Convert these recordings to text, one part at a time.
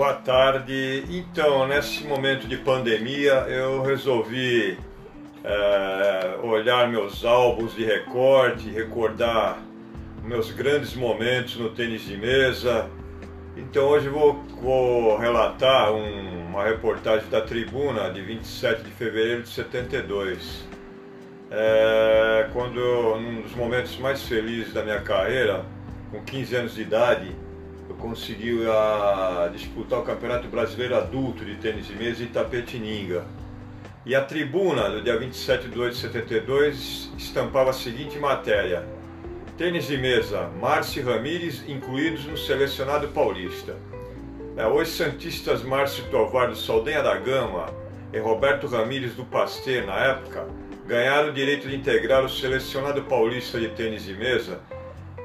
Boa tarde. Então, nesse momento de pandemia, eu resolvi é, olhar meus álbuns de recorte, recordar meus grandes momentos no tênis de mesa. Então, hoje vou, vou relatar um, uma reportagem da Tribuna de 27 de fevereiro de 72. É, quando, num dos momentos mais felizes da minha carreira, com 15 anos de idade, eu consegui a, disputar o Campeonato Brasileiro Adulto de Tênis de Mesa em Itapetininga. E a tribuna do dia 27 de 2 de 72 estampava a seguinte matéria: Tênis de mesa, Márcio Ramírez incluídos no selecionado paulista. É, os santistas Márcio Tovar do Saldanha da Gama e Roberto Ramírez do Pasteur, na época, ganharam o direito de integrar o selecionado paulista de tênis de mesa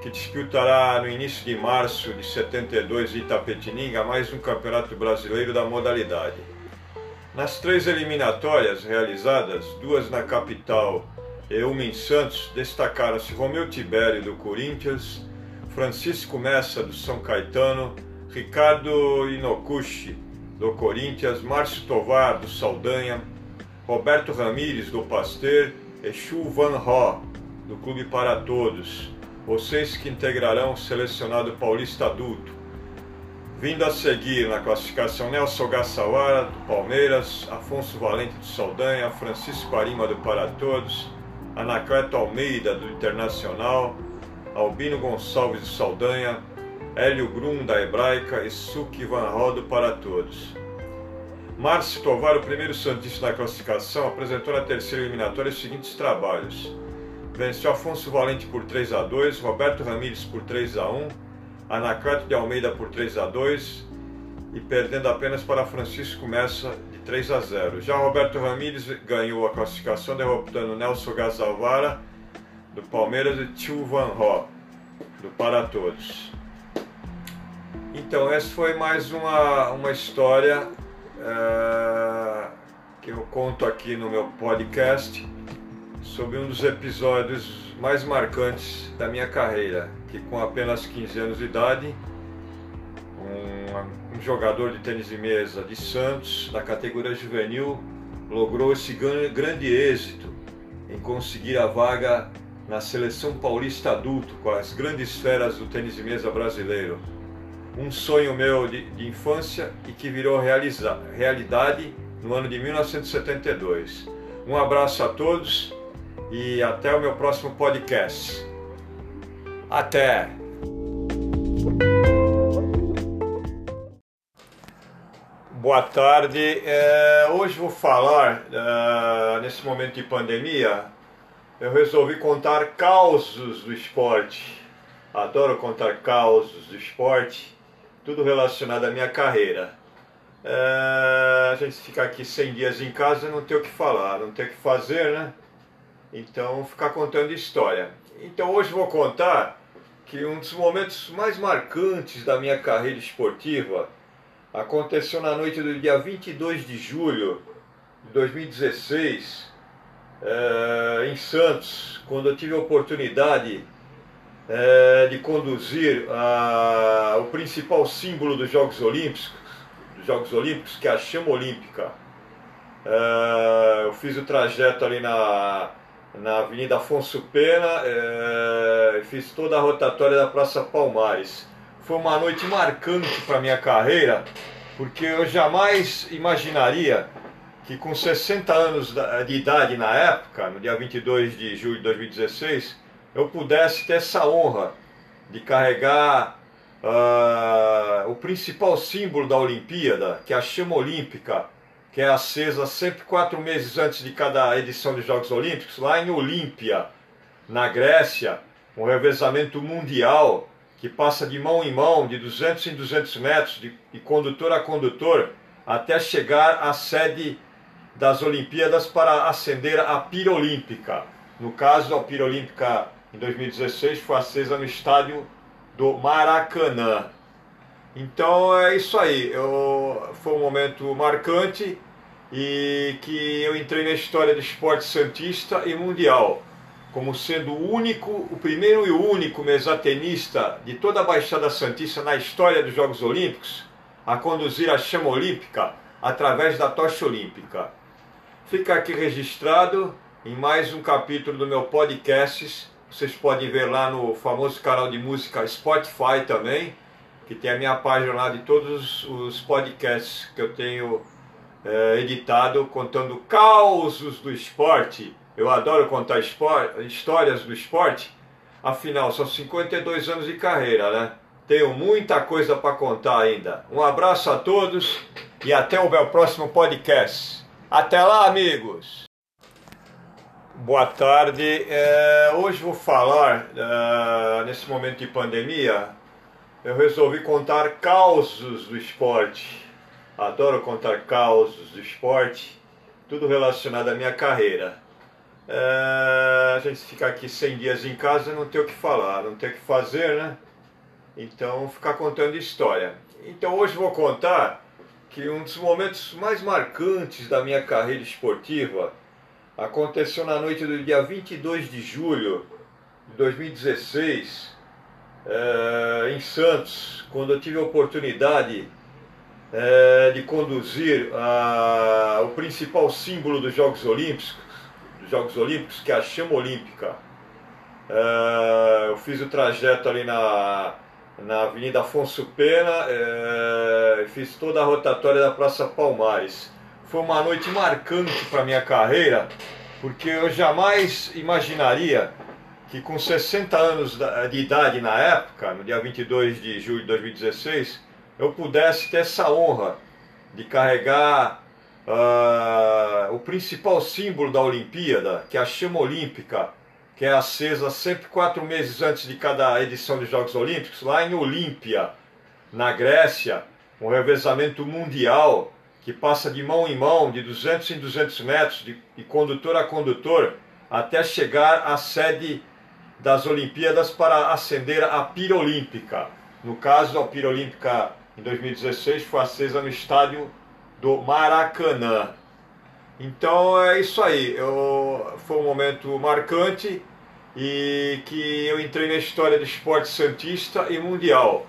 que disputará no início de março de 72 em Itapetininga mais um campeonato brasileiro da modalidade. Nas três eliminatórias realizadas, duas na capital e uma em Santos, destacaram-se Romeu Tibério do Corinthians, Francisco Messa do São Caetano, Ricardo Inokushi do Corinthians, Márcio Tovar do Saldanha, Roberto Ramírez do Pasteur e Chu Van Ho do Clube para Todos vocês que integrarão o selecionado paulista adulto. Vindo a seguir na classificação Nelson Gassawara, do Palmeiras, Afonso Valente do Saldanha, Francisco Arima do Para Todos, Anacleto Almeida do Internacional, Albino Gonçalves do Saldanha, Hélio Grum da Hebraica e Suki Van Rodo para todos. Márcio Tovar, o primeiro Santista na classificação, apresentou na terceira eliminatória os seguintes trabalhos venceu Afonso Valente por 3 a 2 Roberto Ramírez por 3 a 1 Anacleto de Almeida por 3 a 2 e perdendo apenas para Francisco Messa de 3 a 0. Já Roberto Ramírez ganhou a classificação derrotando Nelson Gazalvara do Palmeiras e Tio Van Ho do Para Todos. Então essa foi mais uma, uma história é, que eu conto aqui no meu podcast sobre um dos episódios mais marcantes da minha carreira, que com apenas 15 anos de idade, um, um jogador de tênis de mesa de Santos, da categoria juvenil, logrou esse grande êxito em conseguir a vaga na seleção paulista adulto com as grandes feras do tênis de mesa brasileiro. Um sonho meu de, de infância e que virou realidade no ano de 1972. Um abraço a todos e até o meu próximo podcast. Até! Boa tarde. É, hoje vou falar, é, nesse momento de pandemia, eu resolvi contar causos do esporte. Adoro contar causos do esporte, tudo relacionado à minha carreira. É, a gente ficar aqui 100 dias em casa não tem o que falar, não tem o que fazer, né? Então, ficar contando história. Então, hoje vou contar que um dos momentos mais marcantes da minha carreira esportiva aconteceu na noite do dia 22 de julho de 2016, é, em Santos, quando eu tive a oportunidade é, de conduzir a, o principal símbolo dos Jogos Olímpicos, dos Jogos Olímpicos, que é a chama olímpica. É, eu fiz o trajeto ali na na Avenida Afonso Pena, é, fiz toda a rotatória da Praça Palmares. Foi uma noite marcante para minha carreira, porque eu jamais imaginaria que com 60 anos de idade na época, no dia 22 de julho de 2016, eu pudesse ter essa honra de carregar uh, o principal símbolo da Olimpíada, que é a chama olímpica, que é acesa sempre quatro meses antes de cada edição dos Jogos Olímpicos, lá em Olímpia, na Grécia, um revezamento mundial que passa de mão em mão, de 200 em 200 metros, de, de condutor a condutor, até chegar à sede das Olimpíadas para acender a pira olímpica. No caso, a pira olímpica em 2016 foi acesa no estádio do Maracanã. Então é isso aí. Eu, foi um momento marcante e que eu entrei na história do esporte santista e mundial, como sendo o único, o primeiro e o único mesatenista de toda a Baixada Santista na história dos Jogos Olímpicos a conduzir a chama olímpica através da tocha olímpica. Fica aqui registrado em mais um capítulo do meu podcast. Vocês podem ver lá no famoso canal de música Spotify também, que tem a minha página lá de todos os podcasts que eu tenho é, editado contando causos do esporte. Eu adoro contar histórias do esporte. Afinal, são 52 anos de carreira, né? Tenho muita coisa para contar ainda. Um abraço a todos e até o meu próximo podcast. Até lá, amigos! Boa tarde. É, hoje vou falar, é, nesse momento de pandemia, eu resolvi contar causos do esporte. Adoro contar causos do esporte, tudo relacionado à minha carreira. É, a gente ficar aqui 100 dias em casa não tem o que falar, não tem o que fazer, né? Então, ficar contando história. Então, hoje vou contar que um dos momentos mais marcantes da minha carreira esportiva aconteceu na noite do dia 22 de julho de 2016, é, em Santos, quando eu tive a oportunidade é, de conduzir a, o principal símbolo dos Jogos Olímpicos, dos Jogos Olímpicos, que é a chama olímpica. É, eu fiz o trajeto ali na na Avenida Afonso Pena, é, fiz toda a rotatória da Praça Palmares. Foi uma noite marcante para minha carreira, porque eu jamais imaginaria que com 60 anos de idade na época, no dia 22 de julho de 2016, eu pudesse ter essa honra de carregar uh, o principal símbolo da Olimpíada, que é a chama olímpica, que é acesa sempre quatro meses antes de cada edição dos Jogos Olímpicos, lá em Olímpia, na Grécia, um revezamento mundial que passa de mão em mão, de 200 em 200 metros, de, de condutor a condutor, até chegar à sede das Olimpíadas para acender a pira olímpica. No caso, a pira olímpica em 2016 foi acesa no estádio do Maracanã. Então é isso aí. Eu, foi um momento marcante e que eu entrei na história do esporte santista e mundial,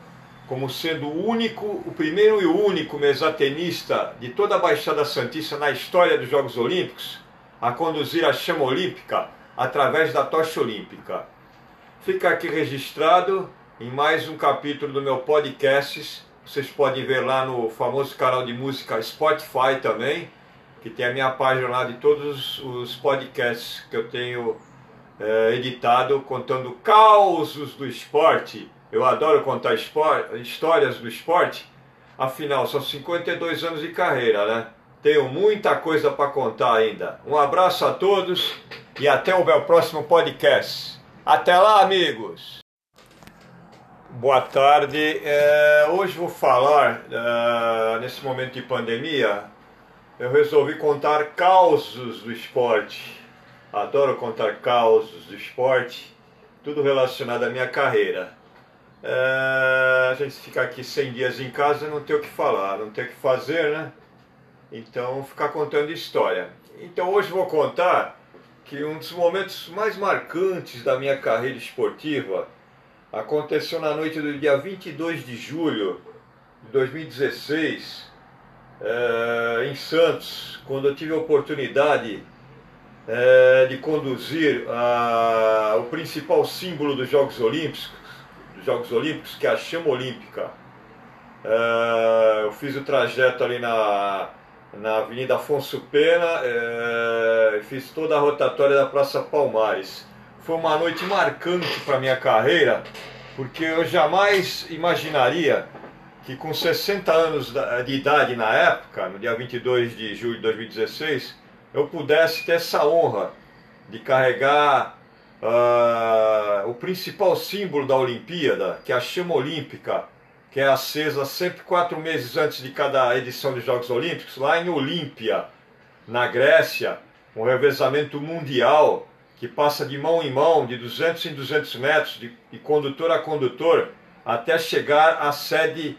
como sendo o único, o primeiro e o único mesatenista de toda a Baixada Santista na história dos Jogos Olímpicos a conduzir a chama olímpica através da tocha olímpica. Fica aqui registrado em mais um capítulo do meu podcast. Vocês podem ver lá no famoso canal de música Spotify também que tem a minha página lá de todos os podcasts que eu tenho é, editado contando causos do esporte. Eu adoro contar esporte, histórias do esporte. Afinal, são 52 anos de carreira, né? Tenho muita coisa para contar ainda. Um abraço a todos e até o meu próximo podcast. Até lá, amigos! Boa tarde. É, hoje vou falar, é, nesse momento de pandemia, eu resolvi contar causos do esporte. Adoro contar causos do esporte, tudo relacionado à minha carreira. É, a gente ficar aqui 100 dias em casa não tem o que falar, não tem o que fazer, né? Então, ficar contando história. Então, hoje vou contar que um dos momentos mais marcantes da minha carreira esportiva aconteceu na noite do dia 22 de julho de 2016 é, em Santos, quando eu tive a oportunidade é, de conduzir a, o principal símbolo dos Jogos Olímpicos, dos Jogos Olímpicos, que é a chama olímpica. É, eu fiz o trajeto ali na, na Avenida Afonso Pena, fiz toda a rotatória da Praça Palmares. Foi uma noite marcante para minha carreira, porque eu jamais imaginaria que com 60 anos de idade na época, no dia 22 de julho de 2016, eu pudesse ter essa honra de carregar uh, o principal símbolo da Olimpíada, que é a chama olímpica, que é acesa sempre quatro meses antes de cada edição dos Jogos Olímpicos, lá em Olímpia, na Grécia, um revezamento mundial que passa de mão em mão, de 200 em 200 metros, de, de condutor a condutor, até chegar à sede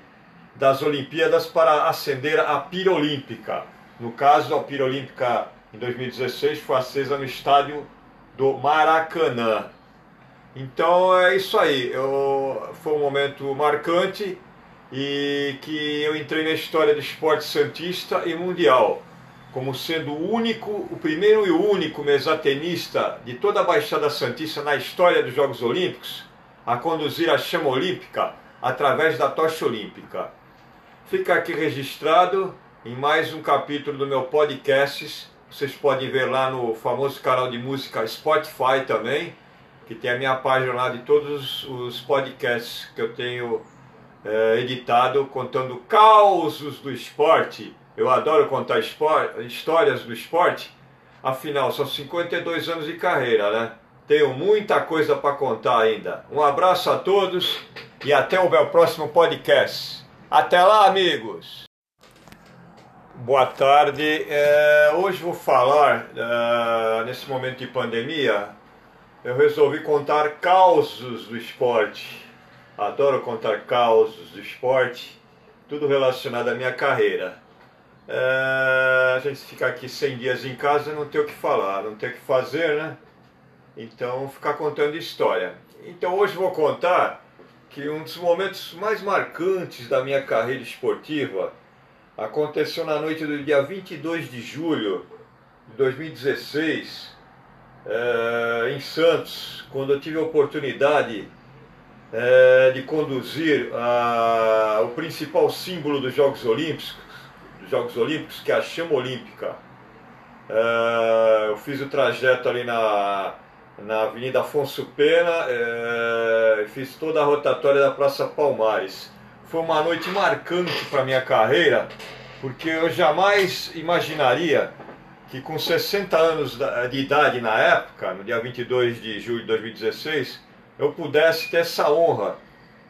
das Olimpíadas para acender a pira olímpica. No caso, a pira olímpica em 2016 foi acesa no estádio do Maracanã. Então é isso aí. Eu, foi um momento marcante e que eu entrei na história do esporte santista e mundial, como sendo o único, o primeiro e o único mesatenista de toda a Baixada Santista na história dos Jogos Olímpicos a conduzir a chama olímpica através da tocha olímpica. Fica aqui registrado em mais um capítulo do meu podcast. Vocês podem ver lá no famoso canal de música Spotify também, que tem a minha página lá de todos os podcasts que eu tenho é, editado contando causos do esporte. Eu adoro contar histórias do esporte. Afinal, são 52 anos de carreira, né? Tenho muita coisa para contar ainda. Um abraço a todos e até o meu próximo podcast. Até lá, amigos! Boa tarde. É, hoje vou falar, é, nesse momento de pandemia, eu resolvi contar causos do esporte adoro contar causos do esporte, tudo relacionado à minha carreira. É, a gente ficar aqui 100 dias em casa não tem o que falar, não tem o que fazer, né? Então, ficar contando história. Então, hoje vou contar que um dos momentos mais marcantes da minha carreira esportiva aconteceu na noite do dia 22 de julho de 2016, é, em Santos, quando eu tive a oportunidade é, de conduzir a, o principal símbolo dos Jogos Olímpicos, Jogos Olímpicos, que é a chama olímpica. É, eu fiz o trajeto ali na, na Avenida Afonso Pena, é, fiz toda a rotatória da Praça Palmares. Foi uma noite marcante para minha carreira, porque eu jamais imaginaria que com 60 anos de idade na época, no dia 22 de julho de 2016, eu pudesse ter essa honra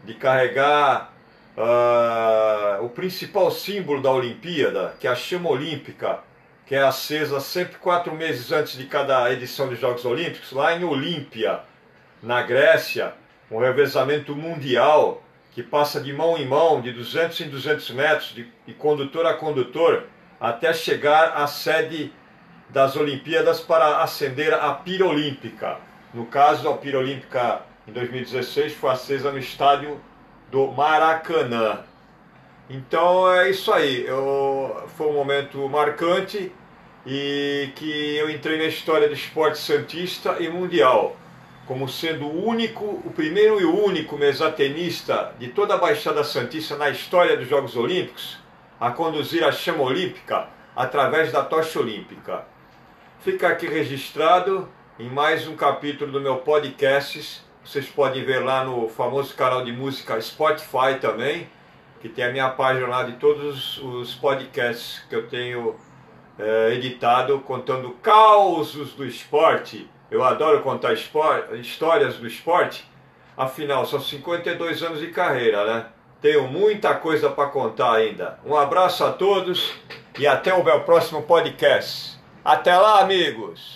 de carregar uh, o principal símbolo da Olimpíada, que é a chama olímpica, que é acesa sempre quatro meses antes de cada edição dos Jogos Olímpicos, lá em Olímpia, na Grécia, um revezamento mundial que passa de mão em mão, de 200 em 200 metros, de, de condutor a condutor, até chegar à sede das Olimpíadas para acender a pira olímpica. No caso, a pira olímpica em 2016 foi acesa no estádio do Maracanã. Então é isso aí. Eu, foi um momento marcante e que eu entrei na história do esporte santista e mundial, como sendo o único, o primeiro e único mesatenista de toda a Baixada Santista na história dos Jogos Olímpicos a conduzir a chama olímpica através da tocha olímpica. Fica aqui registrado em mais um capítulo do meu podcast vocês podem ver lá no famoso canal de música Spotify também, que tem a minha página lá de todos os podcasts que eu tenho é, editado contando causos do esporte. Eu adoro contar histórias do esporte. Afinal, são 52 anos de carreira, né? Tenho muita coisa para contar ainda. Um abraço a todos e até o meu próximo podcast. Até lá, amigos!